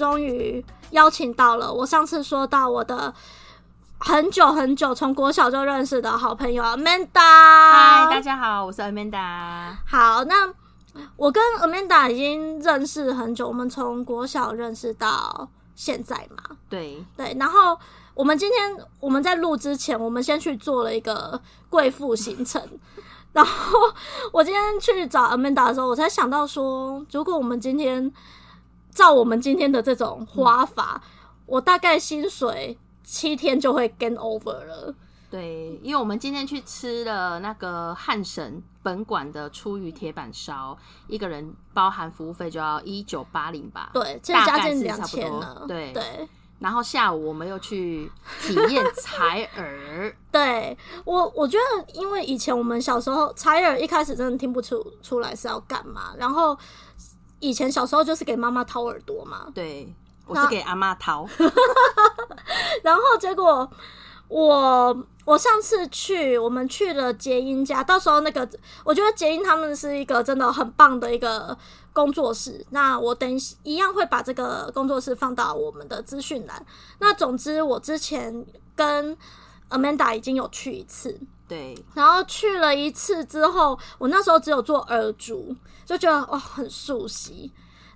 终于邀请到了我上次说到我的很久很久从国小就认识的好朋友 Amanda。嗨，大家好，我是 Amanda。好，那我跟 Amanda 已经认识很久，我们从国小认识到现在嘛。对对，然后我们今天我们在录之前，我们先去做了一个贵妇行程。然后我今天去找 Amanda 的时候，我才想到说，如果我们今天照我们今天的这种花法，嗯、我大概薪水七天就会 gain over 了。对，因为我们今天去吃了那个汉神本馆的出鱼铁板烧，一个人包含服务费就要一九八零吧？对，这加近两千了。对对。然后下午我们又去体验采耳。对，我，我觉得因为以前我们小时候采耳一开始真的听不出出来是要干嘛，然后以前小时候就是给妈妈掏耳朵嘛。对，我是给阿妈掏。然后结果我我上次去，我们去了杰英家，到时候那个我觉得杰英他们是一个真的很棒的一个。工作室，那我等一样会把这个工作室放到我们的资讯栏。那总之，我之前跟 Amanda 已经有去一次，对，然后去了一次之后，我那时候只有做耳烛，就觉得哇很熟悉，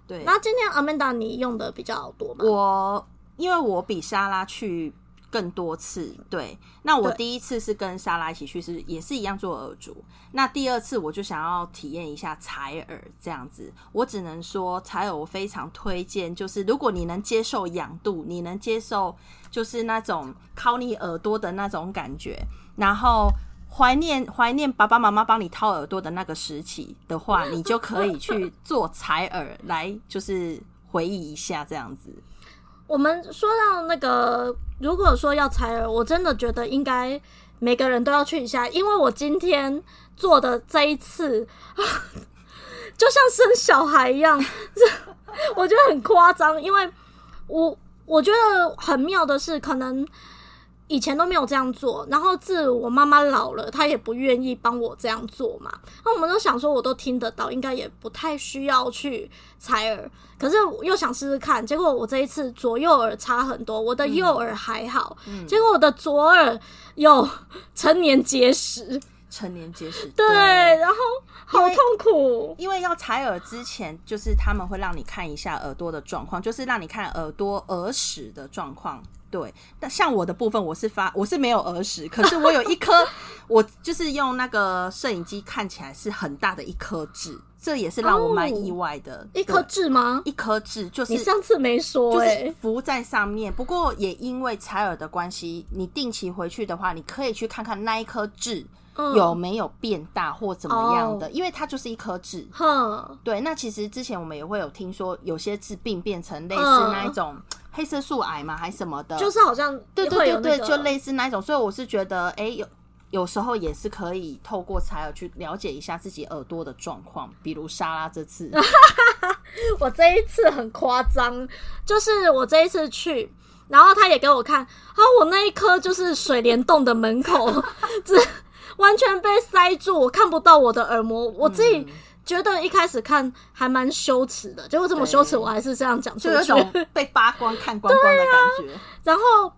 对。然后今天 Amanda 你用的比较多吗？我因为我比莎拉去。更多次，对。那我第一次是跟莎拉一起去，是也是一样做耳烛。那第二次我就想要体验一下采耳这样子。我只能说采耳我非常推荐，就是如果你能接受痒度，你能接受就是那种靠你耳朵的那种感觉，然后怀念怀念爸爸妈妈帮你掏耳朵的那个时期的话，你就可以去做采耳来，就是回忆一下这样子。我们说到那个，如果说要采耳，我真的觉得应该每个人都要去一下，因为我今天做的这一次，就像生小孩一样，我觉得很夸张，因为我我觉得很妙的是，可能。以前都没有这样做，然后自我妈妈老了，她也不愿意帮我这样做嘛。那我们都想说，我都听得到，应该也不太需要去采耳。可是我又想试试看，结果我这一次左右耳差很多，我的右耳还好，嗯、结果我的左耳有成年结石。成年结石，对，对，然后好痛苦。因为，因为要采耳之前，就是他们会让你看一下耳朵的状况，就是让你看耳朵耳屎的状况。对，但像我的部分，我是发我是没有耳屎，可是我有一颗，我就是用那个摄影机看起来是很大的一颗痣，这也是让我蛮意外的。哦、一颗痣吗？一颗痣，就是你上次没说、欸，就是浮在上面。不过也因为采耳的关系，你定期回去的话，你可以去看看那一颗痣。有没有变大或怎么样的？嗯、因为它就是一颗痣。哼，对。那其实之前我们也会有听说，有些痣病变成类似那一种黑色素癌嘛，还是什么的。就是好像对对对对，就类似那一种。所以我是觉得，哎、欸，有有时候也是可以透过采耳去了解一下自己耳朵的状况。比如莎拉这次，我这一次很夸张，就是我这一次去，然后他也给我看，啊，我那一颗就是水帘洞的门口，这。完全被塞住，我看不到我的耳膜。我自己觉得一开始看还蛮羞耻的，结果这么羞耻，我还是这样讲出去，就有种被扒光、看光光的感觉。啊、然后，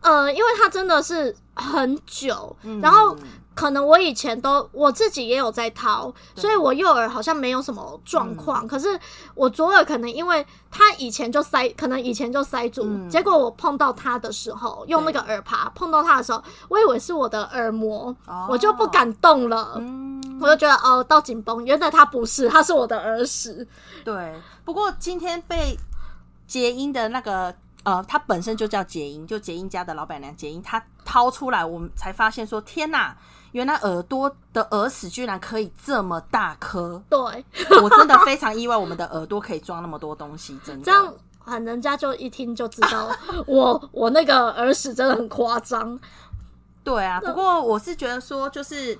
呃，因为它真的是很久，嗯、然后。可能我以前都我自己也有在掏，所以我右耳好像没有什么状况。嗯、可是我左耳可能因为它以前就塞，可能以前就塞住，嗯、结果我碰到它的时候，用那个耳耙碰到它的时候，我以为是我的耳膜，哦、我就不敢动了。嗯、我就觉得哦，到紧绷，原来它不是，它是我的耳屎。对，不过今天被结音的那个。呃，它本身就叫杰英，就杰英家的老板娘杰英，她掏出来，我们才发现说天哪，原来耳朵的耳屎居然可以这么大颗。对，我真的非常意外，我们的耳朵可以装那么多东西，真的。这样啊，人家就一听就知道 我我那个耳屎真的很夸张。对啊，不过我是觉得说就是。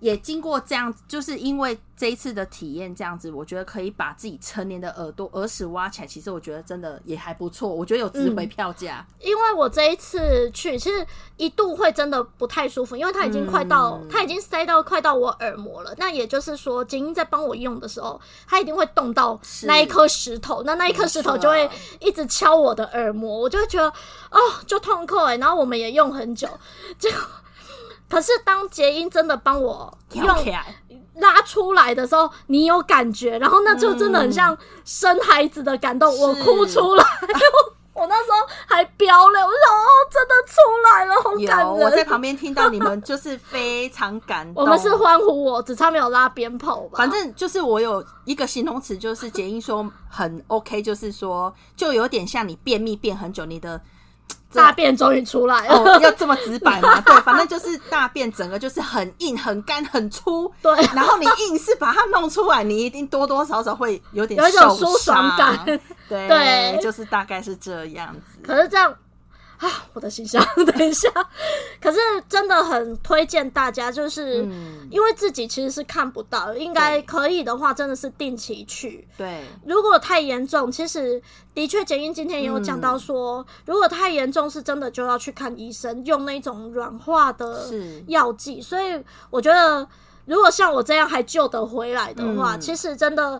也经过这样子，就是因为这一次的体验，这样子，我觉得可以把自己成年的耳朵耳屎挖起来。其实我觉得真的也还不错，我觉得有值回票价。因为我这一次去，其实一度会真的不太舒服，因为它已经快到，它已经塞到快到我耳膜了。那也就是说，精英在帮我用的时候，它一定会动到那一颗石头，那那一颗石头就会一直敲我的耳膜，我就会觉得哦，就痛苦哎。然后我们也用很久，就。可是当结音真的帮我用拉出来的时候，你有感觉，然后那就真的很像生孩子的感动，我哭出来，我那时候还飙泪，我说哦，真的出来了，好感人。我在旁边听到你们就是非常感动，我们是欢呼我，只差没有拉鞭炮吧。反正就是我有一个形容词，就是结音说很 OK，就是说就有点像你便秘便很久，你的。大便终于出来了，哦，要这么直白吗？对，反正就是大便整个就是很硬、很干、很粗。对，然后你硬是把它弄出来，你一定多多少少会有点有一种舒爽感。对，对，就是大概是这样子。可是这样。啊，我的形象，等一下。可是真的很推荐大家，就是因为自己其实是看不到，应该可以的话，真的是定期去。对，如果太严重，其实的确，简英今天也有讲到说，如果太严重，是真的就要去看医生，用那种软化的药剂。所以我觉得，如果像我这样还救得回来的话，其实真的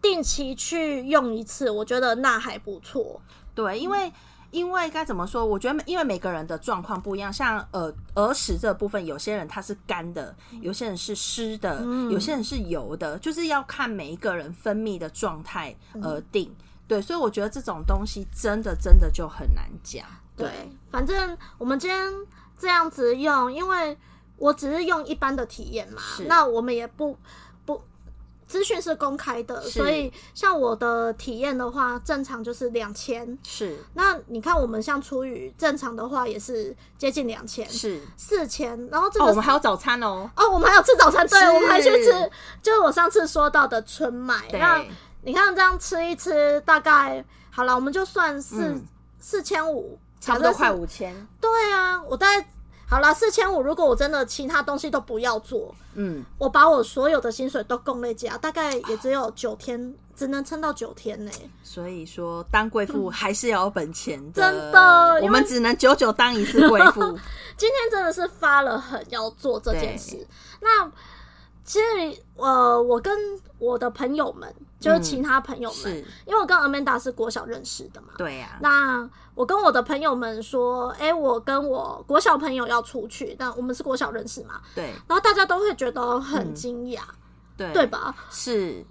定期去用一次，我觉得那还不错。对，因为。因为该怎么说？我觉得，因为每个人的状况不一样，像耳耳屎这部分，有些人他是干的，有些人是湿的，嗯、有些人是油的，就是要看每一个人分泌的状态而定。嗯、对，所以我觉得这种东西真的真的就很难讲。对，对，反正我们今天这样子用，因为我只是用一般的体验嘛，那我们也不。资讯是公开的，所以像我的体验的话，正常就是两千。是，那你看我们像初雨正常的话也是接近两千，是四千。然后这个、哦、我们还有早餐哦，哦，我们还有吃早餐，对，我们还去吃，就是我上次说到的春麦。那对你看这样吃一吃，大概好了，我们就算四四千五，差不多快五千。对啊，我大概。好了，四千五。如果我真的其他东西都不要做，嗯，我把我所有的薪水都供那家，大概也只有 九天，啊、只能撑到九天呢。所以说，当贵妇还是要有本钱的，真的，我们只能久久当一次贵妇。今天真的是发了狠要做这件事。那其实，呃，我跟我的朋友们，就是其他朋友们，嗯、因为我跟 Amanda 是国小认识的嘛，对呀、啊。那我跟我的朋友们说，哎、欸，我跟我国小朋友要出去，但我们是国小认识嘛，对。然后大家都会觉得很惊讶、嗯，对，对吧？是，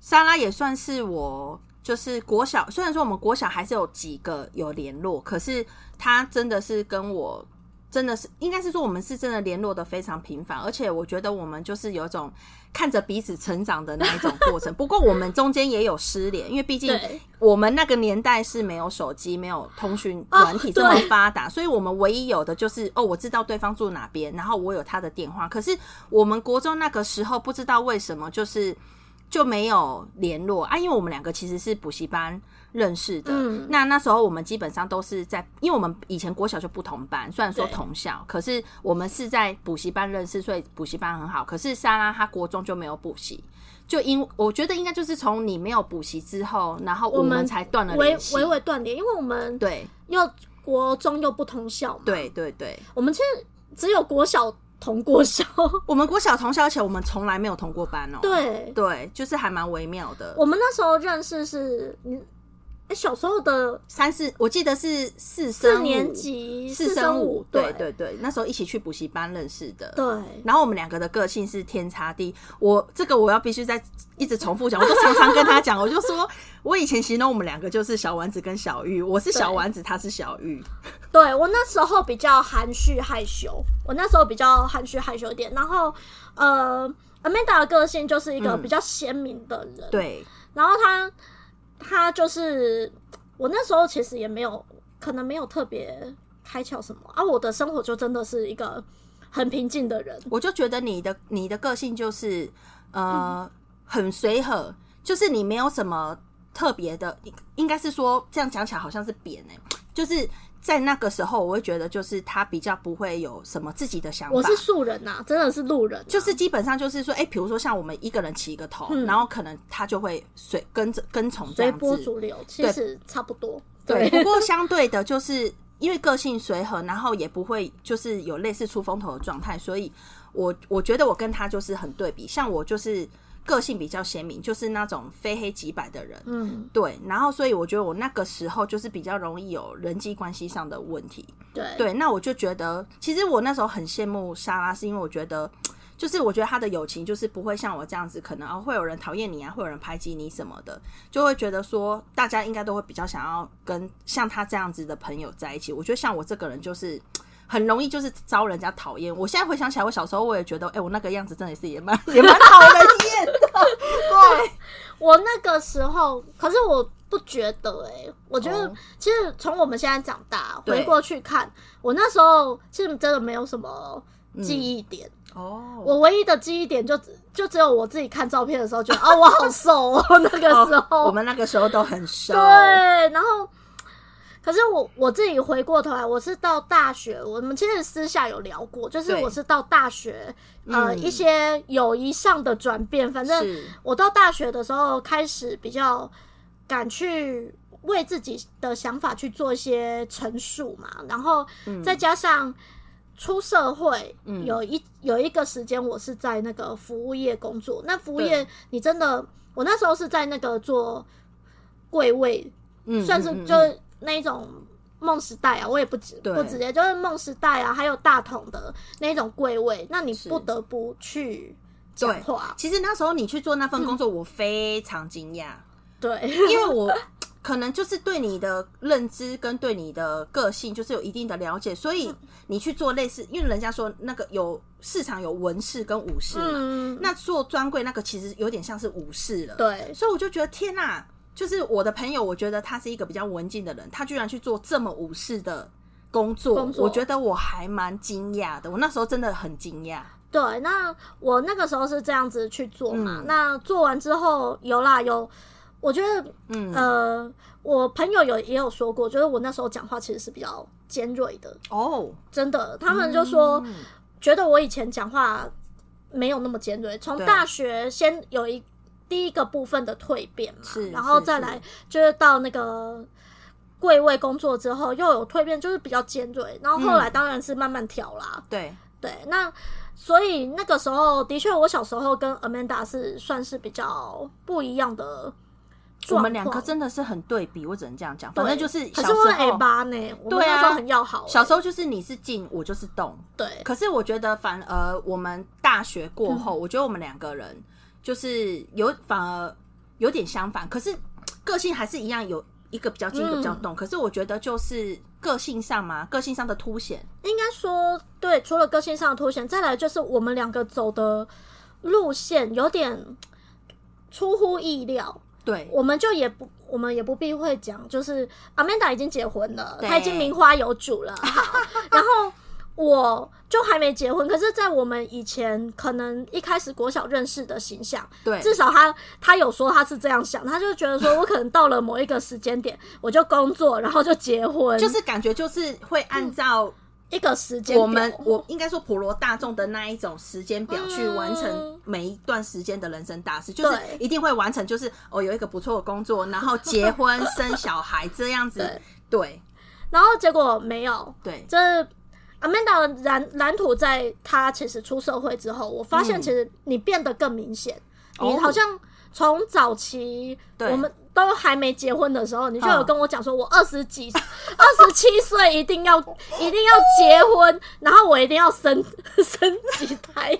莎拉也算是我，就是国小，虽然说我们国小还是有几个有联络，可是他真的是跟我。真的是，应该是说我们是真的联络的非常频繁，而且我觉得我们就是有一种看着彼此成长的那一种过程。不过我们中间也有失联，因为毕竟我们那个年代是没有手机、没有通讯软体 这么发达，所以我们唯一有的就是哦，我知道对方住哪边，然后我有他的电话。可是我们国中那个时候不知道为什么就是就没有联络啊，因为我们两个其实是补习班。认识的，嗯、那那时候我们基本上都是在，因为我们以前国小就不同班，虽然说同校，可是我们是在补习班认识，所以补习班很好。可是莎拉她国中就没有补习，就因我觉得应该就是从你没有补习之后，然后我们才断了联系，微微断联，因为我们对。又国中又不同校嘛，对对对，我们其实只有国小同过校，我们国小同校，而且我们从来没有同过班哦、喔，对。对，就是还蛮微妙的。我们那时候认识是哎，小时候的三四，我记得是四四年级四升五，对对对，那时候一起去补习班认识的。对，然后我们两个的个性是天差地。我这个我要必须再一直重复讲，我就常常跟他讲，我就说我以前形容我们两个就是小丸子跟小玉，我是小丸子，他是小玉。对，我那时候比较含蓄害羞，我那时候比较含蓄害羞一点。然后呃，Amanda 的个性就是一个比较鲜明的人，对，然后他。他就是我那时候其实也没有，可能没有特别开窍什么啊？我的生活就真的是一个很平静的人。我就觉得你的你的个性就是呃、嗯、很随和，就是你没有什么特别的，应该是说这样讲起来好像是扁哎、欸，就是。在那个时候，我会觉得就是他比较不会有什么自己的想法。我是素人呐、啊，真的是路人、啊，就是基本上就是说，哎、欸，比如说像我们一个人起一个头，嗯、然后可能他就会随跟着跟从这样子，随波逐流，其实差不多。对，对不过相对的，就是因为个性随和，然后也不会就是有类似出风头的状态，所以我我觉得我跟他就是很对比，像我就是。个性比较鲜明，就是那种非黑即白的人，嗯，对。然后，所以我觉得我那个时候就是比较容易有人际关系上的问题，对对。那我就觉得，其实我那时候很羡慕莎拉，是因为我觉得，就是我觉得他的友情就是不会像我这样子，可能啊会有人讨厌你啊，会有人排挤你什么的，就会觉得说大家应该都会比较想要跟像他这样子的朋友在一起。我觉得像我这个人就是。很容易就是招人家讨厌。我现在回想起来，我小时候我也觉得，哎、欸，我那个样子真的是也蛮 也蛮讨人厌的。对，我那个时候，可是我不觉得、欸，哎，我觉得其实从我们现在长大回过去看，我那时候其实真的没有什么记忆点。哦、嗯，我唯一的记忆点就就只有我自己看照片的时候觉得，啊，我好瘦哦。那个时候、哦，我们那个时候都很瘦。对，然后。可是我我自己回过头来，我是到大学，我们其实私下有聊过，就是我是到大学，呃，嗯、一些友谊上的转变。反正我到大学的时候，开始比较敢去为自己的想法去做一些陈述嘛。然后再加上出社会，有一有一个时间，我是在那个服务业工作。那服务业，你真的，我那时候是在那个做柜位，嗯，算是就。那一种梦时代啊，我也不直不直接，就是梦时代啊，还有大同的那种柜位，那你不得不去讲话。其实那时候你去做那份工作，我非常惊讶。对，因为我 可能就是对你的认知跟对你的个性就是有一定的了解，所以你去做类似，因为人家说那个有市场有文士跟武士嘛，嗯、那做专柜那个其实有点像是武士了。对，所以我就觉得天哪！就是我的朋友，我觉得他是一个比较文静的人，他居然去做这么武士的工作，工作我觉得我还蛮惊讶的。我那时候真的很惊讶。对，那我那个时候是这样子去做嘛。嗯、那做完之后，有啦有，我觉得，嗯呃，我朋友有也有说过，就是我那时候讲话其实是比较尖锐的哦，真的，他们就说、嗯、觉得我以前讲话没有那么尖锐，从大学先有一。第一个部分的蜕变嘛，是然后再来就是到那个贵位工作之后又有蜕变，就是比较尖锐。然后后来当然是慢慢调啦。嗯、对对，那所以那个时候的确，我小时候跟 Amanda 是算是比较不一样的。我们两个真的是很对比，我只能这样讲。反正就是小时候，可是我 A 八呢，对啊，那时候很要好。小时候就是你是静，我就是动。对，可是我觉得反而我们大学过后，嗯、我觉得我们两个人。就是有反而有点相反，可是个性还是一样，有一个比较静，一个比较动。可是我觉得就是个性上嘛，个性上的凸显，应该说对。除了个性上的凸显，再来就是我们两个走的路线有点出乎意料。对，我们就也不，我们也不避讳讲，就是 Amanda 已经结婚了，她已经名花有主了。然后。我就还没结婚，可是，在我们以前可能一开始国小认识的形象，对，至少他他有说他是这样想，他就觉得说我可能到了某一个时间点，我就工作，然后就结婚，就是感觉就是会按照一个时间，我们我应该说普罗大众的那一种时间表去完成每一段时间的人生大事，就是一定会完成，就是哦有一个不错的工作，然后结婚生小孩这样子，对，然后结果没有，对，这。Amanda 的蓝蓝图，在他其实出社会之后，我发现其实你变得更明显。嗯、你好像从早期我们都还没结婚的时候，你就有跟我讲说，我二十几、二十七岁一定要 一定要结婚，然后我一定要生 生几胎。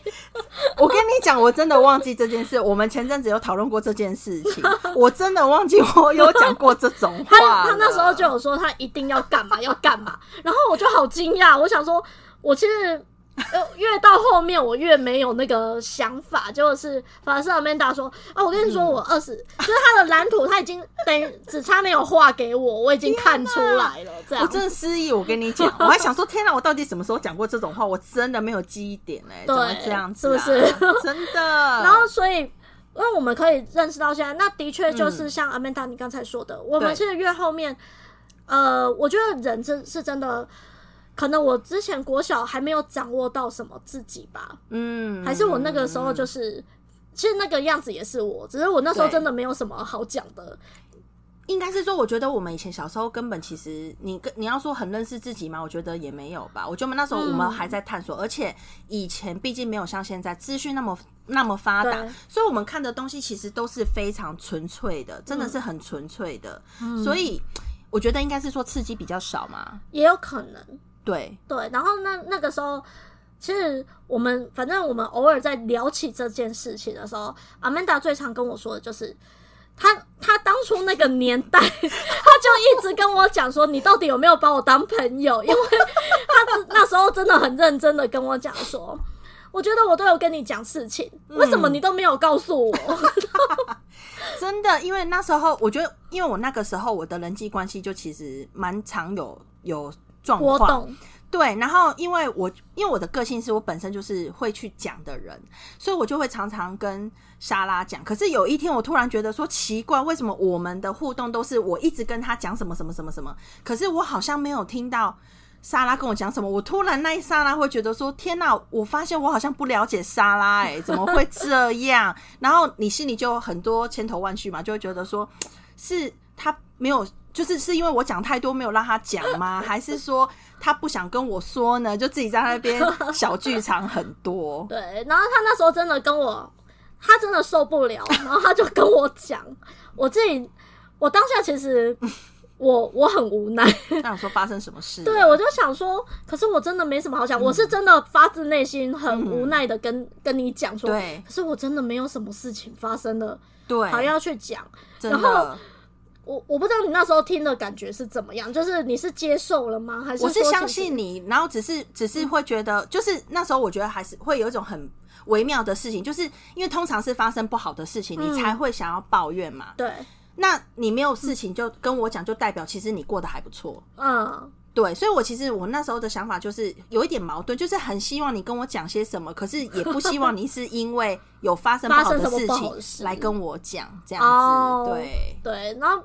我跟你讲，我真的忘记这件事。我们前阵子有讨论过这件事情，我真的忘记我有讲过这种话。他他那时候就有说他一定要干嘛要干嘛，然后我就好惊讶，我想说，我其实越到后面我越没有那个想法，就是反而是 Amanda 说：“啊，我跟你说，我二十、嗯，就是他的蓝图他已经等于只差没有画给我，我已经看出来了。这样，我真的失忆。我跟你讲，我还想说，天哪，我到底什么时候讲过这种话？我真的没有记忆点哎，怎么这样子、啊？是不是？真的。然后所以，因为我们可以认识到现在，那的确就是像 Amanda 你刚才说的，嗯、我们其实越后面，呃，我觉得人真是真的。”可能我之前国小还没有掌握到什么自己吧，嗯，还是我那个时候就是，嗯、其实那个样子也是我，只是我那时候真的没有什么好讲的。应该是说，我觉得我们以前小时候根本其实你跟你要说很认识自己吗？我觉得也没有吧。我觉得那时候我们还在探索，嗯、而且以前毕竟没有像现在资讯那么那么发达，所以我们看的东西其实都是非常纯粹的，真的是很纯粹的。嗯、所以我觉得应该是说刺激比较少嘛，也有可能。对对，然后那那个时候，其实我们反正我们偶尔在聊起这件事情的时候，Amanda 最常跟我说的就是，他他当初那个年代，他就一直跟我讲说，你到底有没有把我当朋友？因为他那时候真的很认真的跟我讲说，我觉得我都有跟你讲事情，为什么你都没有告诉我？嗯、真的，因为那时候我觉得，因为我那个时候我的人际关系就其实蛮常有有。状况对，然后因为我因为我的个性是我本身就是会去讲的人，所以我就会常常跟莎拉讲。可是有一天我突然觉得说奇怪，为什么我们的互动都是我一直跟他讲什么什么什么什么，可是我好像没有听到莎拉跟我讲什么。我突然那一刹那会觉得说天哪，我发现我好像不了解莎拉，欸，哎，怎么会这样？然后你心里就很多千头万绪嘛，就会觉得说是他没有。就是是因为我讲太多没有让他讲吗？还是说他不想跟我说呢？就自己在那边小剧场很多。对，然后他那时候真的跟我，他真的受不了，然后他就跟我讲，我自己，我当下其实我我很无奈。那我说发生什么事？对，我就想说，可是我真的没什么好讲，嗯、我是真的发自内心很无奈的跟、嗯、跟你讲说，对，可是我真的没有什么事情发生了，对，还要去讲，然后。我我不知道你那时候听的感觉是怎么样，就是你是接受了吗？还是我是相信你，然后只是只是会觉得，就是那时候我觉得还是会有一种很微妙的事情，就是因为通常是发生不好的事情，你才会想要抱怨嘛。对，那你没有事情就跟我讲，就代表其实你过得还不错。嗯。对，所以，我其实我那时候的想法就是有一点矛盾，就是很希望你跟我讲些什么，可是也不希望你是因为有发生不好的事情来跟我讲这样子。Oh, 对对，然后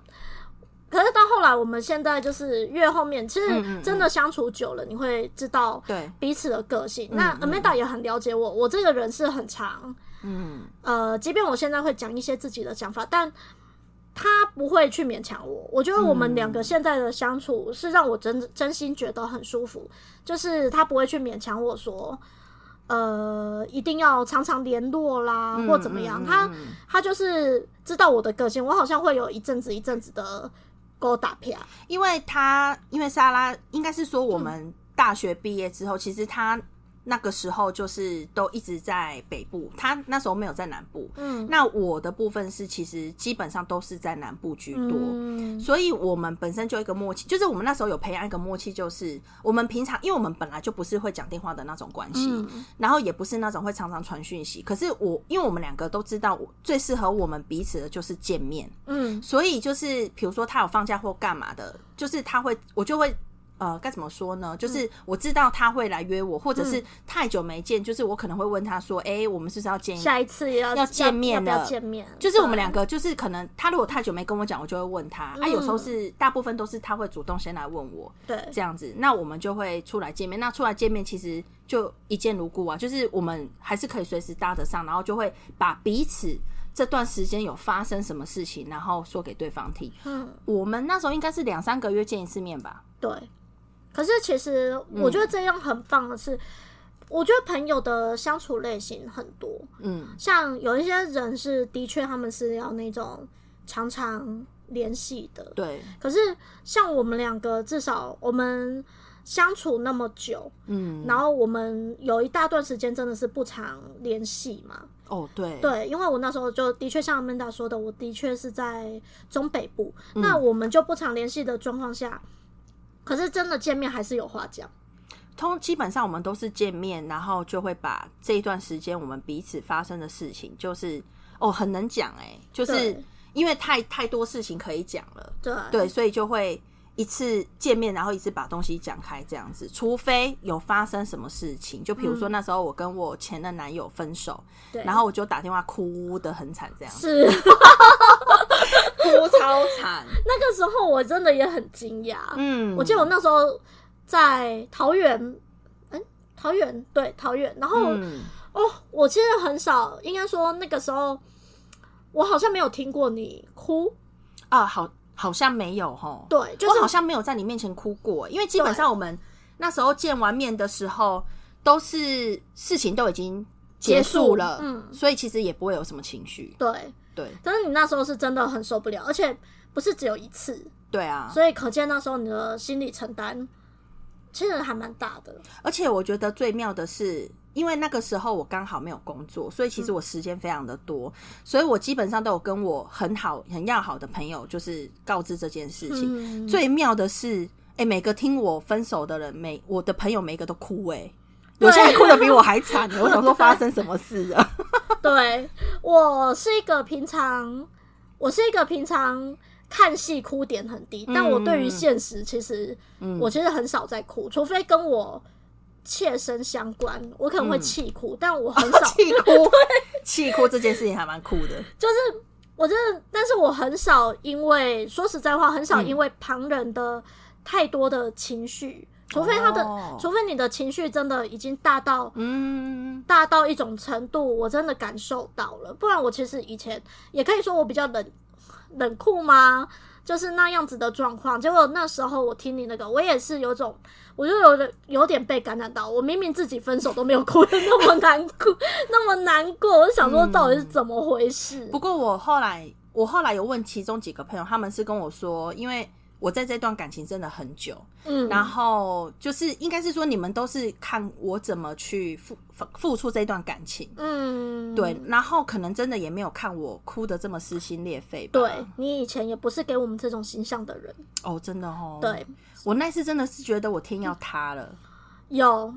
可是到后来，我们现在就是越后面，其实真的相处久了，你会知道对彼此的个性。那 Amanda 也很了解我，我这个人是很长，嗯呃，即便我现在会讲一些自己的想法，但。他不会去勉强我，我觉得我们两个现在的相处是让我真真心觉得很舒服。就是他不会去勉强我说，呃，一定要常常联络啦，或怎么样。他他就是知道我的个性，我好像会有一阵子一阵子的勾搭片，因为他因为莎拉应该是说我们大学毕业之后，其实他。那个时候就是都一直在北部，他那时候没有在南部。嗯，那我的部分是其实基本上都是在南部居多，嗯，所以我们本身就一个默契，就是我们那时候有培养一个默契，就是我们平常因为我们本来就不是会讲电话的那种关系，嗯，然后也不是那种会常常传讯息。可是我因为我们两个都知道，最适合我们彼此的就是见面，嗯，所以就是比如说他有放假或干嘛的，就是他会我就会。呃，该怎么说呢？就是我知道他会来约我，嗯、或者是太久没见，就是我可能会问他说：“哎、欸，我们是不是要见？下一次要要见面了？见面？”就是我们两个，就是可能他如果太久没跟我讲，我就会问他。嗯、啊，有时候是大部分都是他会主动先来问我，对，这样子，那我们就会出来见面。那出来见面，其实就一见如故啊，就是我们还是可以随时搭得上，然后就会把彼此这段时间有发生什么事情，然后说给对方听。嗯，我们那时候应该是两三个月见一次面吧？对。可是，其实我觉得这样很棒的是，嗯、我觉得朋友的相处类型很多。嗯，像有一些人是的确他们是要那种常常联系的。对。可是像我们两个，至少我们相处那么久，嗯，然后我们有一大段时间真的是不常联系嘛。哦，对。对，因为我那时候就的确像 Amanda 说的，我的确是在中北部，嗯、那我们就不常联系的状况下。可是真的见面还是有话讲，通基本上我们都是见面，然后就会把这一段时间我们彼此发生的事情，就是哦很能讲哎，就是因为太太多事情可以讲了，对对，所以就会一次见面，然后一次把东西讲开这样子。除非有发生什么事情，就比如说那时候我跟我前任男友分手，对，然后我就打电话哭得很惨，这样子。是 哭超惨。那个时候我真的也很惊讶，嗯，我记得我那时候。在桃园，嗯、欸，桃园对桃园，然后、嗯、哦，我其实很少，应该说那个时候，我好像没有听过你哭。啊，好，好像没有哦，对，就是我好像没有在你面前哭过，因为基本上我们那时候见完面的时候，都是事情都已经结束了，嗯，所以其实也不会有什么情绪，对对，但是你那时候是真的很受不了，而且不是只有一次，对啊，所以可见那时候你的心理承担。其实还蛮大的，而且我觉得最妙的是，因为那个时候我刚好没有工作，所以其实我时间非常的多，嗯，所以我基本上都有跟我很好、很要好的朋友，就是告知这件事情。嗯，最妙的是，哎，欸，每个听我分手的人，每我的朋友每一个都哭，欸，哎，有些人哭的比我还惨。我想说发生什么事了？对，我是一个平常，我是一个平常。看戏哭点很低，但我对于现实，其实我其实很少在哭，嗯、除非跟我切身相关，我可能会气哭，嗯、但我 很少气、哦、哭。气哭这件事情还蛮酷的，就是我真的，但是我很少因为说实在话，很少因为旁人的太多的情绪、嗯，除非他的、哦，除非你的情绪真的已经大到嗯大到一种程度，我真的感受到了，不然我其实以前也可以说我比较冷。冷酷吗？就是那样子的状况。结果那时候我听你那个，我也是有种，我就有点有点被感染到。我明明自己分手都没有哭的那么难过，那么难过。我就想说，到底是怎么回事？嗯。不过我后来，我后来有问其中几个朋友，他们是跟我说，因为。我在这段感情真的很久，嗯，然后就是应该是说，你们都是看我怎么去付付出这段感情，嗯，对，然后可能真的也没有看我哭的这么撕心裂肺吧。对，你以前也不是给我们这种形象的人哦，真的哦。对，我那次真的是觉得我天要塌了，有，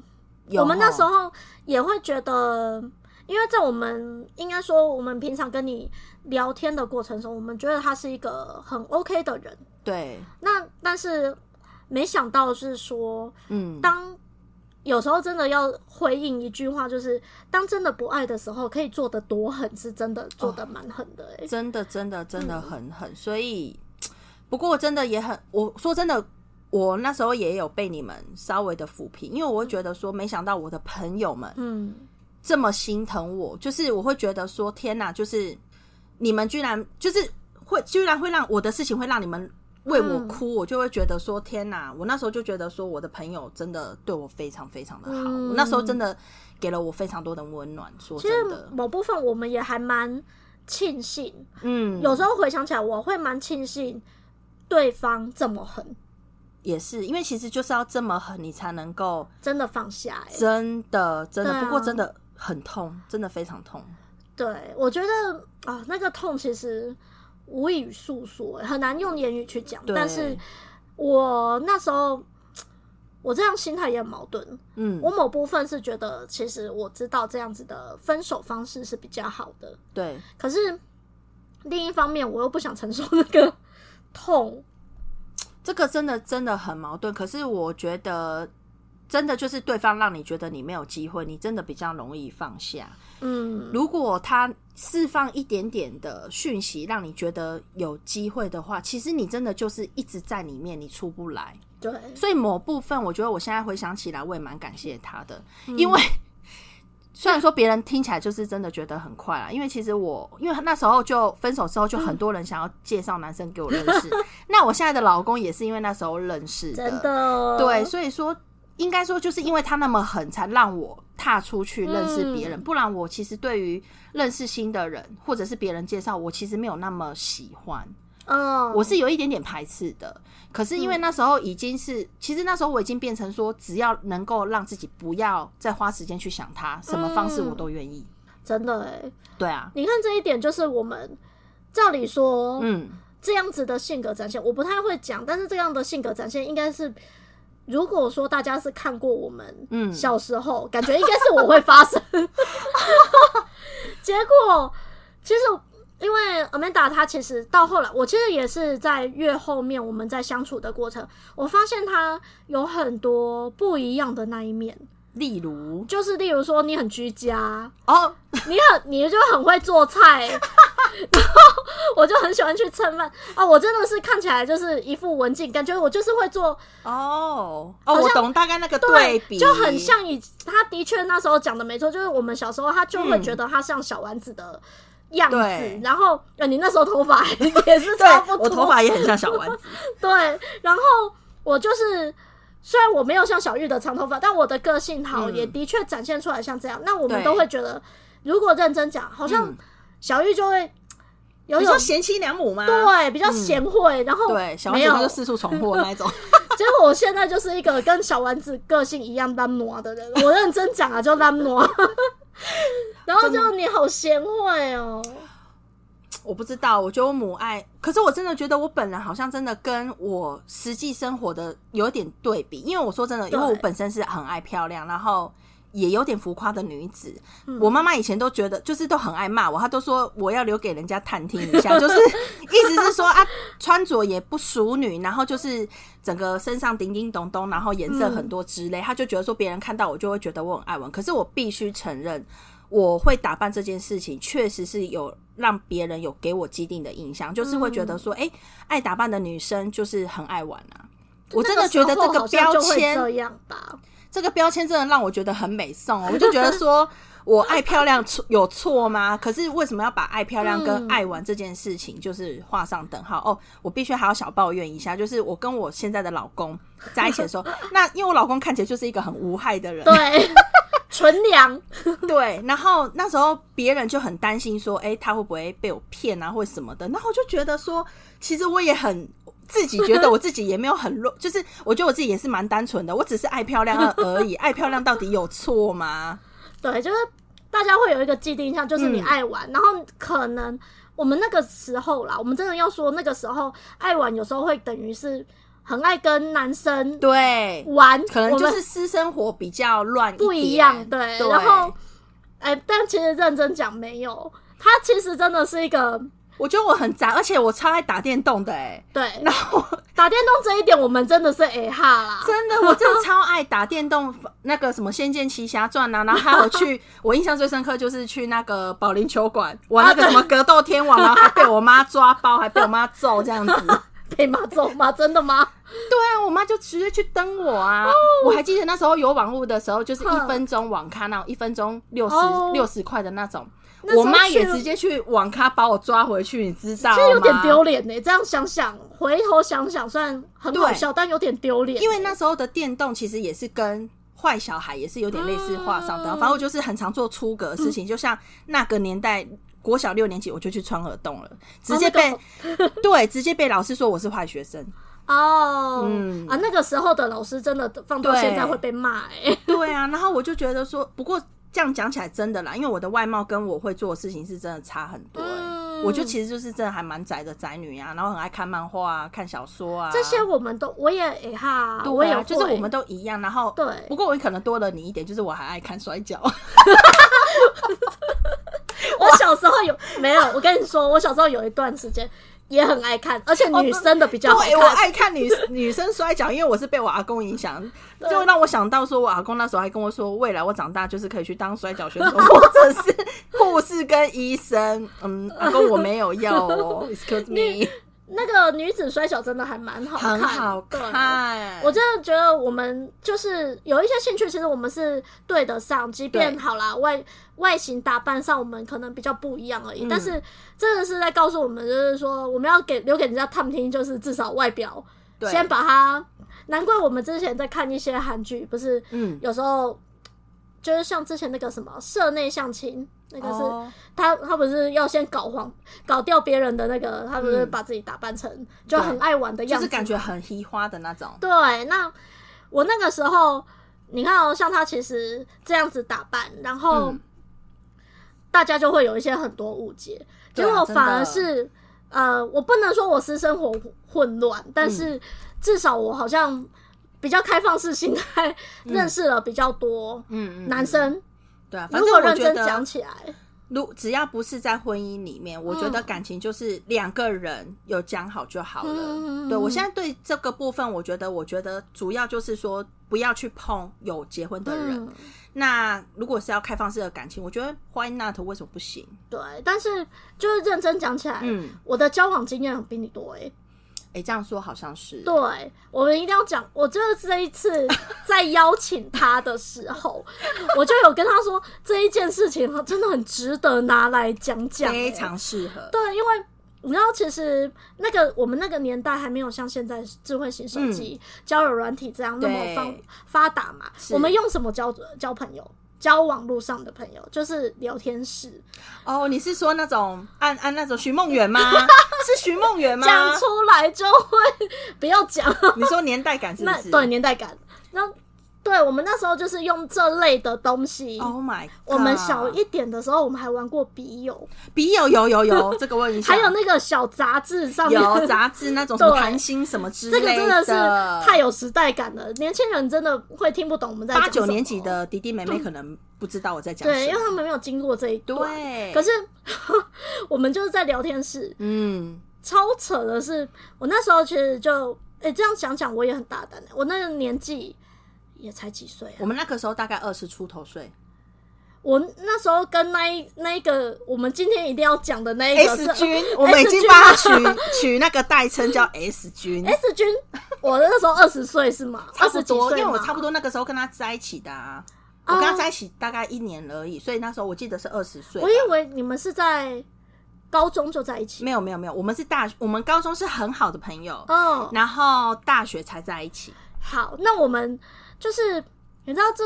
有，我们那时候也会觉得，因为在我们应该说，我们平常跟你聊天的过程中，我们觉得他是一个很 OK 的人。对，那但是没想到是说，嗯，当有时候真的要回应一句话，就是当真的不爱的时候，可以做的多狠，是真的做的蛮狠的，欸，哎，真的真的真的很狠。所以，不过真的也很，我说真的，我那时候也有被你们稍微的抚平，因为我会觉得说，没想到我的朋友们，嗯，这么心疼我，就是我会觉得说，天哪，就是你们居然就是会，居然会让我的事情会让你们。为我哭，我就会觉得说天哪！我那时候就觉得说，我的朋友真的对我非常非常的好。嗯、我那时候真的给了我非常多的温暖。说真的，某部分我们也还蛮庆幸。嗯，有时候回想起来，我会蛮庆幸对方这么狠。也是因为其实就是要这么狠，你才能够真的放下。真的，真的，不过真的很痛，真的非常痛。对，我觉得啊，那个痛其实。无以诉说，很难用言语去讲。但是，我那时候我这样心态也很矛盾。嗯，我某部分是觉得，其实我知道这样子的分手方式是比较好的。对，可是另一方面，我又不想承受那个痛。这个真的真的很矛盾。可是我觉得，真的就是对方让你觉得你没有机会，你真的比较容易放下。嗯，如果他。释放一点点的讯息，让你觉得有机会的话，其实你真的就是一直在里面，你出不来。对，所以某部分，我觉得我现在回想起来，我也蛮感谢他的，嗯、因为 虽然说别人听起来就是真的觉得很快啊，因为其实我因为那时候就分手之后，就很多人想要介绍男生给我认识，嗯、那我现在的老公也是因为那时候认识的，真的，对，所以说。应该说，就是因为他那么狠，才让我踏出去认识别人。嗯。不然，我其实对于认识新的人，或者是别人介绍，我其实没有那么喜欢。嗯，我是有一点点排斥的。可是因为那时候已经是，嗯，其实那时候我已经变成说，只要能够让自己不要再花时间去想他，什么方式我都愿意。真的欸，对啊。你看这一点，就是我们照理说，嗯，这样子的性格展现，我不太会讲，但是这样的性格展现应该是。如果说大家是看过我们嗯小时候，嗯、感觉应该是我会发生。结果其实因为 Amanda 她其实到后来，我其实也是在越后面我们在相处的过程，我发现她有很多不一样的那一面。例如，就是例如说，你很居家哦，你很，你就很会做菜，然后我就很喜欢去蹭饭啊。我真的是看起来就是一副文静，感觉我就是会做哦哦，我懂大概那个对比，就很像以他的确那时候讲的没错，就是我们小时候他就会觉得他像小丸子的样子，嗯、然后呃，你那时候头发 也是差不多，我头发也很像小丸子，对，然后我就是。虽然我没有像小玉的长头发，但我的个性好，也的确展现出来像这样。嗯、那我们都会觉得，如果认真讲，好像小玉就会有种贤妻良母吗？对，比较贤惠。嗯、然后对，小丸子就四处闯祸那种。结果我现在就是一个跟小丸子个性一样懒惰的人。我认真讲啊，就懒惰。然后就你好贤惠哦。我不知道，我觉得我母爱，可是我真的觉得我本人好像真的跟我实际生活的有点对比，因为我说真的，因为我本身是很爱漂亮，然后也有点浮夸的女子。嗯、我妈妈以前都觉得，就是都很爱骂我，她都说我要留给人家探听一下，就是意思是说啊，穿着也不淑女，然后就是整个身上叮叮咚咚，然后颜色很多之类，她就觉得说别人看到我就会觉得我很爱玩。可是我必须承认，我会打扮这件事情确实是有。让别人有给我既定的印象，就是会觉得说，哎、欸，爱打扮的女生就是很爱玩啊。我真的觉得这个标签，这样吧，这个标签真的让我觉得很美颂哦。我就觉得说，我爱漂亮有错吗？可是为什么要把爱漂亮跟爱玩这件事情就是画上等号？哦，我必须还要小抱怨一下，就是我跟我现在的老公在一起的时候，那因为我老公看起来就是一个很无害的人，对。纯良，对，然后那时候别人就很担心说，哎、欸，他会不会被我骗啊，或什么的？然后我就觉得说，其实我也很自己觉得我自己也没有很弱，就是我觉得我自己也是蛮单纯的，我只是爱漂亮而已。爱漂亮到底有错吗？对，就是大家会有一个既定印象，就是你爱玩，嗯、然后可能我们那个时候啦，我们真的要说那个时候爱玩，有时候会等于是。很爱跟男生对玩，可能就是私生活比较乱，不一样。对，对然后，哎、欸，但其实认真讲，没有。他其实真的是一个，我觉得我很宅，而且我超爱打电动的、欸。哎，对。然后 打电动这一点，我们真的是哎哈啦，真的，我真的超爱打电动。那个什么《仙剑奇侠传》啊，然后还有去，我印象最深刻就是去那个保龄球馆玩那个什么格斗天王，然后还被我妈抓包，还被我妈揍这样子。被骂揍吗？真的吗？对啊，我妈就直接去登我啊！哦、我还记得那时候有网络的时候，就是一分钟网咖那种，一分钟六十六十块的那种。我妈也直接去网咖把我抓回去，你知道吗？这有点丢脸呢。这样想想，回头想想，虽然很好笑，但有点丢脸。因为那时候的电动其实也是跟坏小孩也是有点类似画上的，嗯、反正我就是很常做出格的事情，嗯、就像那个年代。国小六年级我就去穿耳洞了，直接被、对，直接被老师说我是坏学生哦。嗯啊，那个时候的老师真的放到现在会被骂哎、欸。对啊，然后我就觉得说，不过这样讲起来真的啦，因为我的外貌跟我会做的事情是真的差很多、欸。嗯，我就其实就是真的还蛮宅的宅女啊，然后很爱看漫画啊，看小说啊。这些我们都我也哎哈，对啊、我也就是我们都一样。然后对，不过我可能多了你一点，就是我还爱看摔跤。我小时候有没有？我跟你说，我小时候有一段时间也很爱看，而且女生的比较好看。对，我爱看女 女生摔跤，因为我是被我阿公影响，就让我想到说，我阿公那时候还跟我说，未来我长大就是可以去当摔跤选手，或者是护士跟医生。嗯，阿公我没有要哦，excuse me。那个女子摔角真的还蛮好看，很好看。我真的觉得我们就是有一些兴趣，其实我们是对得上，即便好啦，外外形打扮上我们可能比较不一样而已。嗯、但是真的是在告诉我们，就是说我们要给留给人家探听，就是至少外表先把它。难怪我们之前在看一些韩剧，不是？嗯，有时候就是像之前那个什么社内相亲。那个是、oh. 他，他不是要先搞黄，搞掉别人的那个，他不是把自己打扮成就很爱玩的样子，就是感觉很嘻花的那种。对，那我那个时候，你看哦，像他其实这样子打扮，然后大家就会有一些很多误解，嗯、结果反而是呃，我不能说我私生活混乱，但是至少我好像比较开放式心态，认识了比较多嗯男生。嗯、对啊，反正我认真讲起来，如只要不是在婚姻里面，我觉得感情就是两个人有讲好就好了。嗯、对我现在对这个部分，我觉得，我觉得主要就是说不要去碰有结婚的人。嗯、那如果是要开放式的感情，我觉得 Why not？为什么不行？对，但是就是认真讲起来，嗯，我的交往经验比你多哎、欸。哎，这样说好像是。对，我们一定要讲。我就是这一次在邀请他的时候，我就有跟他说这一件事情真的很值得拿来讲讲，非常适合。对，因为你知道，其实那个我们那个年代还没有像现在智慧型手机、嗯、交友软体这样那么方发达嘛。我们用什么交交朋友？交往路上的朋友就是聊天室哦，你是说那种按按那种寻梦园吗？是寻梦园吗？讲出来就会不要讲。你说年代感是不是？对，年代感。那。对，我们那时候就是用这类的东西。Oh my God！我们小一点的时候，我们还玩过笔友。笔友有有有，这个我印象。还有那个小杂志上面，有杂志那种什么谈心什么之类的。这个真的是太有时代感了，年轻人真的会听不懂我们在讲。八九年级的弟弟妹妹可能不知道我在讲什么，对，因为他们没有经过这一段。对，可是 我们就是在聊天室，嗯，超扯的是，我那时候其实就，哎，这样想想我也很大胆的，我那个年纪。也才几岁啊？我们那个时候大概二十出头岁。我那时候跟那一那一个，我们今天一定要讲的那一个 S 君，我们已经帮他取取那个代称叫 S 君。S 君，我那时候二十岁是吗？差不多，因为我差不多那个时候跟他在一起的啊。我跟他在一起大概一年而已，所以那时候我记得是二十岁。我以为你们是在高中就在一起。没有没有没有，我们是大我们高中是很好的朋友，嗯，然后大学才在一起。好，那我们。就是你知道这，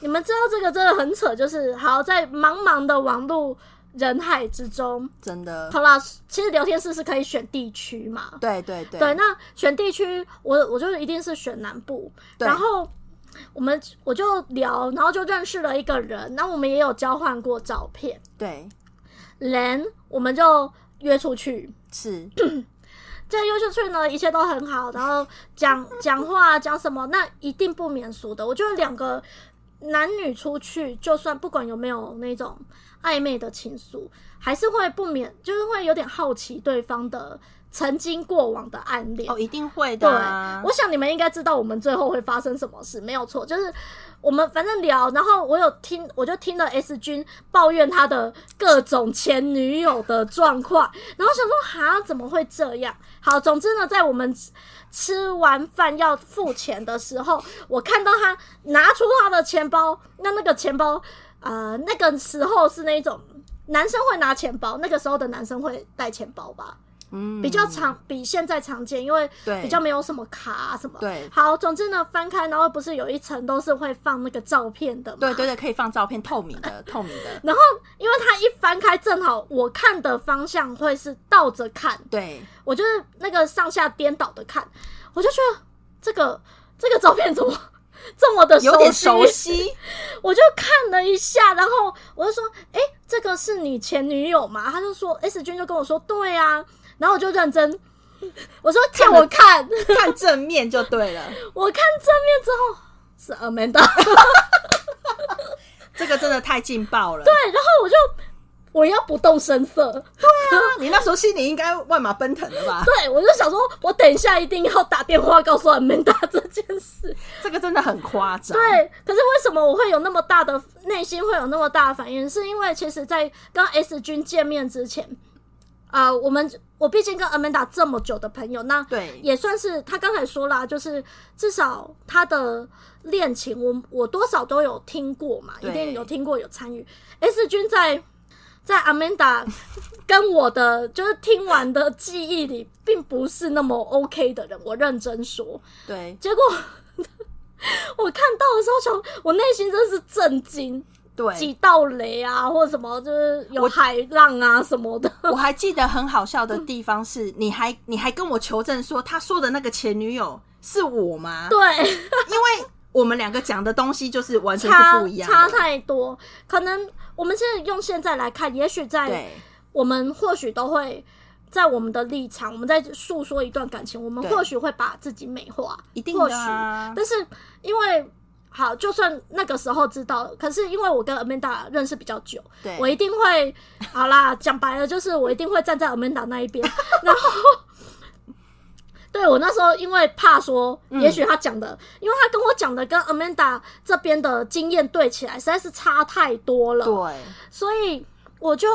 你们知道这个真的很扯。就是好在茫茫的网络人海之中，真的好啦。其实聊天室是可以选地区嘛？对对对。对，那选地区，我我就一定是选南部。对然后我们我就聊，然后就认识了一个人。那我们也有交换过照片。对。人我们就约出去。是。在优秀处呢，一切都很好，然后讲讲话讲什么，那一定不免俗的。我觉得两个男女出去，就算不管有没有那种暧昧的情愫，还是会不免就是会有点好奇对方的曾经过往的暗恋。哦，一定会的啊。对，我想你们应该知道我们最后会发生什么事，没有错，就是。我们反正聊，然后我有听，我就听了 S 君抱怨他的各种前女友的状况，然后想说哈，怎么会这样？好，总之呢，在我们吃完饭要付钱的时候，我看到他拿出他的钱包，那那个钱包，呃，那个时候是那种男生会拿钱包，那个时候的男生会带钱包吧。嗯，比较常比现在常见，因为比较没有什么卡、啊、什么。对，好，总之呢，翻开然后不是有一层都是会放那个照片的吗？对对对，可以放照片，透明的，透明的。然后，因为它一翻开，正好我看的方向会是倒着看，对，我就是那个上下颠倒的看，我就觉得这个这个照片怎么这么的有点熟悉？我就看了一下，然后我就说：“哎、欸，这个是你前女友吗？”他就说：“S 君就跟我说，对啊。”然后我就认真，我说借我看看，看正面就对了。我看正面之后是 Amanda，这个真的太劲爆了。对，然后我就我要不动声色。对啊，你那时候心里应该万马奔腾了吧？对，我就想说，我等一下一定要打电话告诉 Amanda 这件事。这个真的很夸张。对，可是为什么我会有那么大的内心会有那么大的反应？是因为其实，在跟 S 君见面之前。啊、呃，我们我毕竟跟 Amanda 这么久的朋友，那对也算是他刚才说啦，就是至少他的恋情我，我我多少都有听过嘛，一定有听过有参与。S 君在在 Amanda 跟我的就是听完的记忆里，并不是那么 OK 的人，我认真说。对，结果 我看到的时候，想我内心真是震惊。对，几道雷啊，或者什么，就是有海浪啊什么的。我，还记得很好笑的地方是，你还你还跟我求证说，他说的那个前女友是我吗？对，因为我们两个讲的东西就是完全是不一样差，差太多。可能我们现在用现在来看，也许在我们或许都会在我们的立场，我们在诉说一段感情，我们或许会把自己美化，一定的啊。或许，但是因为好，就算那个时候知道，可是因为我跟 Amanda 认识比较久，对，我一定会好啦。讲白了，就是我一定会站在 Amanda 那一边。然后，对我那时候因为怕说，也许他讲的，嗯、因为他跟我讲的跟 Amanda 这边的经验对起来，实在是差太多了。对，所以我就。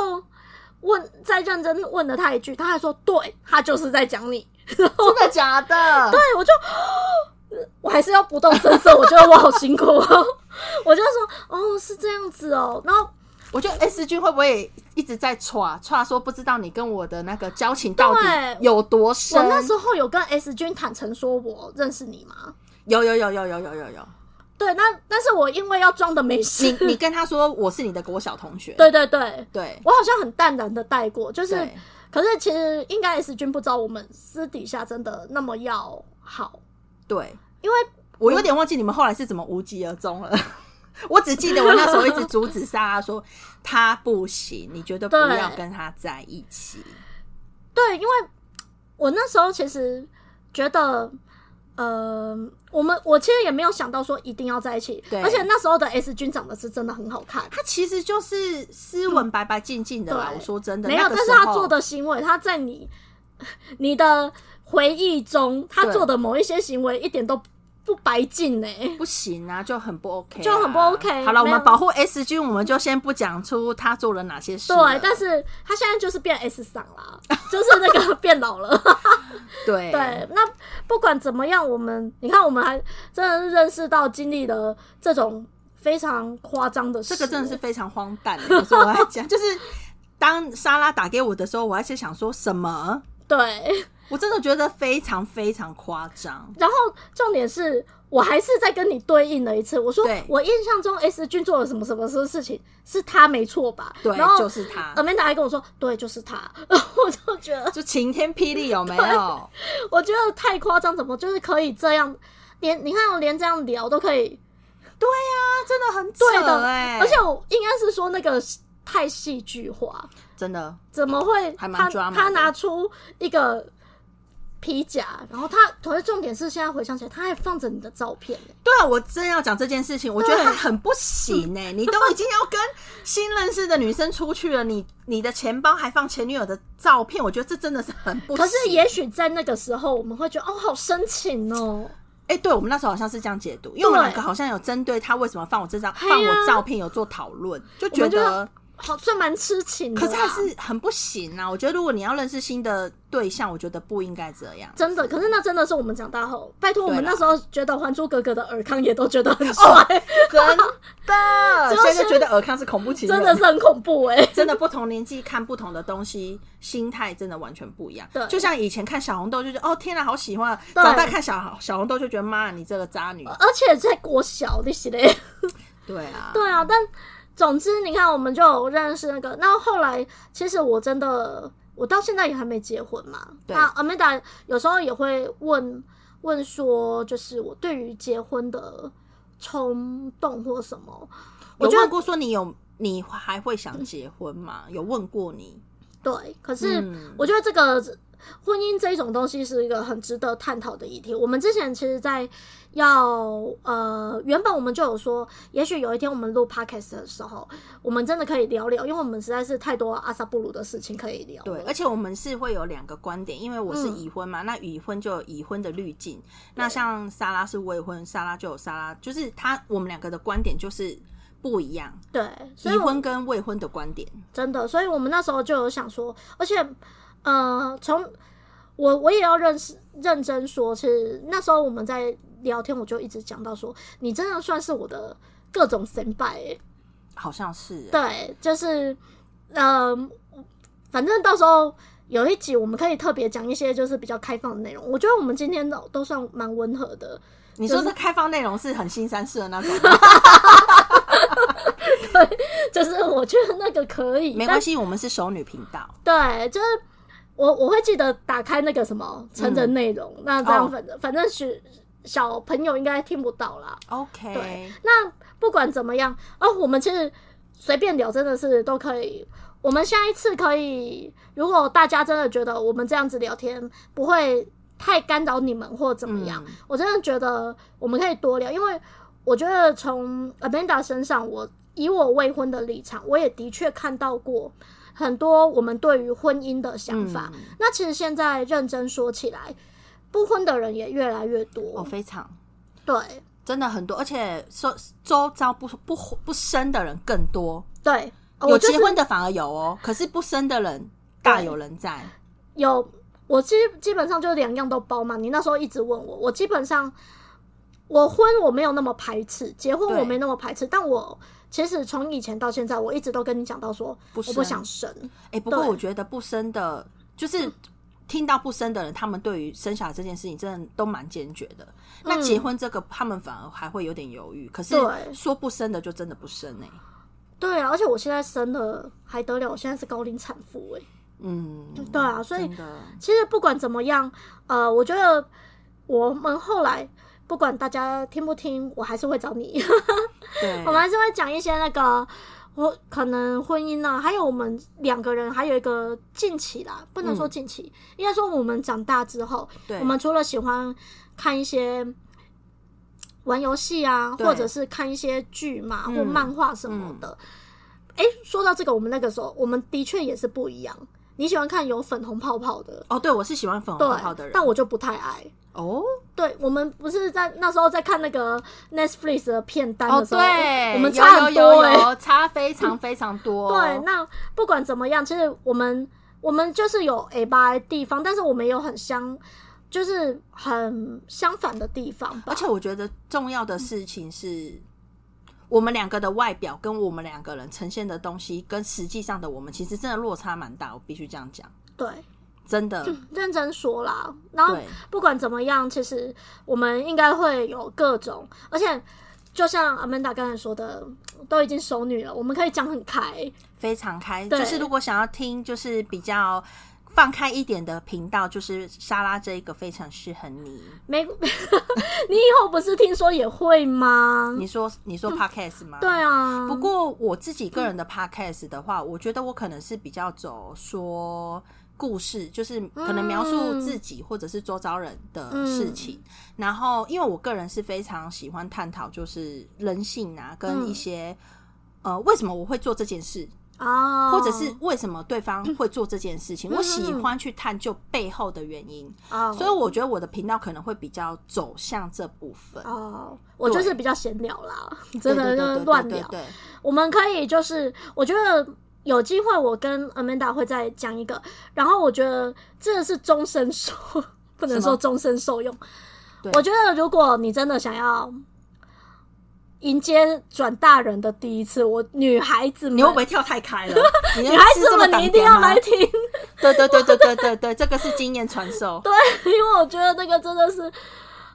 问，再认真问了他一句，他还说：“对，他就是在讲你。”真的假的？对，我就，我还是要不动声色。我觉得我好辛苦哦。我就说：“哦，是这样子哦。”然后我觉得 S 君会不会一直在歘歘说，不知道你跟我的那个交情到底有多深？我那时候有跟 S 君坦诚说我认识你吗？有有有有有有有有。对，那但是我因为要装的没事，你你跟他说我是你的国小同学，对对对对，我好像很淡然的带过，就是，可是其实应该 S 君不知道我们私底下真的那么要好，对，因为我有点忘记你们后来是怎么无疾而终了，我只记得我那时候一直阻止莎拉说他不行，你觉得不要跟他在一起，对，因为我那时候其实觉得。呃，我们我其实也没有想到说一定要在一起，对。而且那时候的 S 君长得是真的很好看，他其实就是斯文白白净净的啦。我说真的，没有，但是他做的行为，他在你 你的回忆中，他做的某一些行为一点都。不白净呢、欸？不行啊，就很不 OK，就很不 OK。好了，我们保护 S 君，我们就先不讲出他做了哪些事。对，但是他现在就是变 S 嗓了，就是那个变老了。对对，那不管怎么样，我们你看，我们还真的认识到经历了这种非常夸张的事，这个真的是非常荒诞。有时候我还讲，就是当莎拉打给我的时候，我还是想说什么？对。我真的觉得非常非常夸张，然后重点是我还是在跟你对应了一次，我说我印象中 S 君做了什么什么什么事情，是他没错吧？对，然后就是他。Amanda 还跟我说，对，就是他。然 后我就觉得，就晴天霹雳有没有？我觉得太夸张，怎么就是可以这样？连你看，我连这样聊都可以。对呀、啊，真的很对的哎，而且我应该是说那个太戏剧化，真的怎么会？还蛮抓马的。他拿出一个。皮夹，然后他，可是重点是现在回想起来，他还放着你的照片。对啊，我真要讲这件事情，我觉得他很不行哎！你都已经要跟新认识的女生出去了，你你的钱包还放前女友的照片，我觉得这真的是很不行。可是也许在那个时候，我们会觉得哦，好深情哦。哎，对，我们那时候好像是这样解读，因为我们两个好像有针对他为什么放我这张放我照片有做讨论，就觉得。好，算蛮痴情的，可是还是很不行啊！我觉得如果你要认识新的对象，我觉得不应该这样。真的，可是那真的是我们长大后，拜托我们那时候觉得《还珠格格》的尔康也都觉得很帅，真的。现在就觉得尔康是恐怖情人，真的是很恐怖哎、欸！真的不同年纪看不同的东西，心态真的完全不一样。对，就像以前看小红豆就觉得哦天哪，好喜欢；长大看小小红豆就觉得妈，你这个渣女。而且在国小那些嘞，对啊，对啊，但。总之，你看，我们就有认识那个。那后来，其实我真的，我到现在也还没结婚嘛。对。那 Amanda 有时候也会问问说，就是我对于结婚的冲动或什么。有问过说你有你还会想结婚吗？有问过你？对。可是我觉得这个婚姻这一种东西是一个很值得探讨的议题。我们之前其实，在。要呃，原本我们就有说，也许有一天我们录 podcast 的时候，我们真的可以聊聊，因为我们实在是太多阿萨布鲁的事情可以聊。对，而且我们是会有两个观点，因为我是已婚嘛，嗯、那已婚就有已婚的滤镜。那像莎拉是未婚，莎拉就有莎拉，就是他我们两个的观点就是不一样。对，已婚跟未婚的观点真的，所以我们那时候就有想说，而且呃，从我我也要认识认真说，其实那时候我们在。聊天我就一直讲到说，你真的算是我的各种先辈欸，好像是欸。对，就是嗯，呃，反正到时候有一集我们可以特别讲一些就是比较开放的内容。我觉得我们今天都都算蛮温和的。你说的开放内容是很新三色的那种？对，就是我觉得那个可以，没关系，我们是熟女频道。对，就是我我会记得打开那个什么成人内容，嗯，那这样反正，哦，反正是。小朋友应该听不到啦。OK，对，那不管怎么样，哦，我们其实随便聊，真的是都可以。我们下一次可以，如果大家真的觉得我们这样子聊天不会太干扰你们或怎么样，嗯、我真的觉得我们可以多聊，因为我觉得从 Amanda 身上，我以我未婚的立场，我也的确看到过很多我们对于婚姻的想法。嗯、那其实现在认真说起来，不婚的人也越来越多，哦，非常对，真的很多，而且说周遭不不不生的人更多，对。有结婚的反而有哦，可是不生的人大有人在。有，我基基本上就两样都包嘛。你那时候一直问我，我基本上我婚我没有那么排斥，结婚我没那么排斥。但我其实从以前到现在，我一直都跟你讲到说，我不想生。哎，不过我觉得不生的，就是听到不生的人，他们对于生小孩这件事情真的都蛮坚决的。那结婚这个，他们反而还会有点犹豫。可是说不生的，就真的不生哎。对啊，而且我现在生了还得了，我现在是高龄产妇哎。嗯，对啊，所以其实不管怎么样，呃，我觉得我们后来不管大家听不听，我还是会找你。对，我们还是会讲一些那个我可能婚姻啊，还有我们两个人还有一个近期啦，不能说近期，嗯、应该说我们长大之后，对我们除了喜欢看一些。玩游戏啊，或者是看一些剧嘛，嗯、或漫画什么的。哎、嗯欸，说到这个，我们那个时候，我们的确也是不一样。你喜欢看有粉红泡泡的？哦，对，我是喜欢粉红泡泡的人，但我就不太爱。哦，对，我们不是在那时候在看那个 Netflix 的片单的时候，哦、对，我们差很多、欸，有有有有差非常非常多。对，那不管怎么样，其实我们我们就是有 A 八的地方，但是我们有很相。就是很相反的地方，而且我觉得重要的事情是，我们两个的外表跟我们两个人呈现的东西，跟实际上的我们其实真的落差蛮大，我必须这样讲。对，真的认真说啦。然后不管怎么样，其实我们应该会有各种，而且就像 Amanda 刚才说的，都已经熟女了，我们可以讲很开，非常开。就是如果想要听，就是比较。放开一点的频道，就是沙拉这一个非常适合你。没，你以后不是听说也会吗？你说你说 podcast 吗？对啊。不过我自己个人的 podcast 的话，嗯、我觉得我可能是比较走说故事，就是可能描述自己或者是周遭人的事情。嗯、然后，因为我个人是非常喜欢探讨，就是人性啊，跟一些、嗯、呃，为什么我会做这件事。哦，或者是为什么对方会做这件事情？嗯、我喜欢去探究背后的原因，哦、所以我觉得我的频道可能会比较走向这部分。哦，我就是比较闲聊啦，真的就是乱聊。我们可以就是，我觉得有机会我跟 Amanda 会再讲一个，然后我觉得这是终身受，不能说终身受用。我觉得如果你真的想要。迎接转大人的第一次，我女孩子们，你会不会跳太开了？女孩子们，你一定要来听。对对对对对对对，这个是经验传授。对，因为我觉得那个真的是，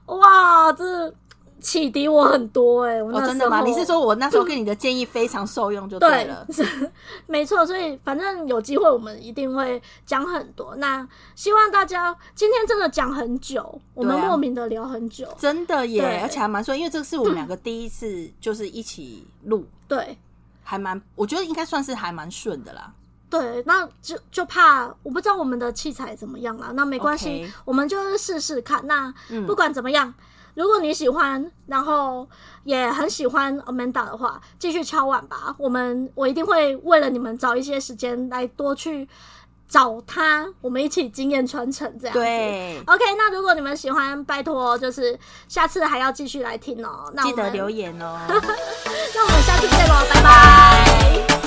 哇，这。启迪我很多哎、欸，我真的吗？你是说我那时候给你的建议非常受用就 对了？对，是没错。所以反正有机会我们一定会讲很多。那希望大家今天真的讲很久，啊、我们莫名的聊很久，真的耶，而且还蛮顺，因为这是我们两个第一次就是一起录，对，还蛮，我觉得应该算是还蛮顺的啦。对，那就就怕我不知道我们的器材怎么样啦，那没关系.我们就是试试看。那不管怎么样。嗯如果你喜欢，然后也很喜欢 Amanda 的话，继续敲碗吧。我们我一定会为了你们找一些时间来多去找他，我们一起经验传承这样子。对，OK。那如果你们喜欢，拜托就是下次还要继续来听哦。记得留言哦。那我们下次。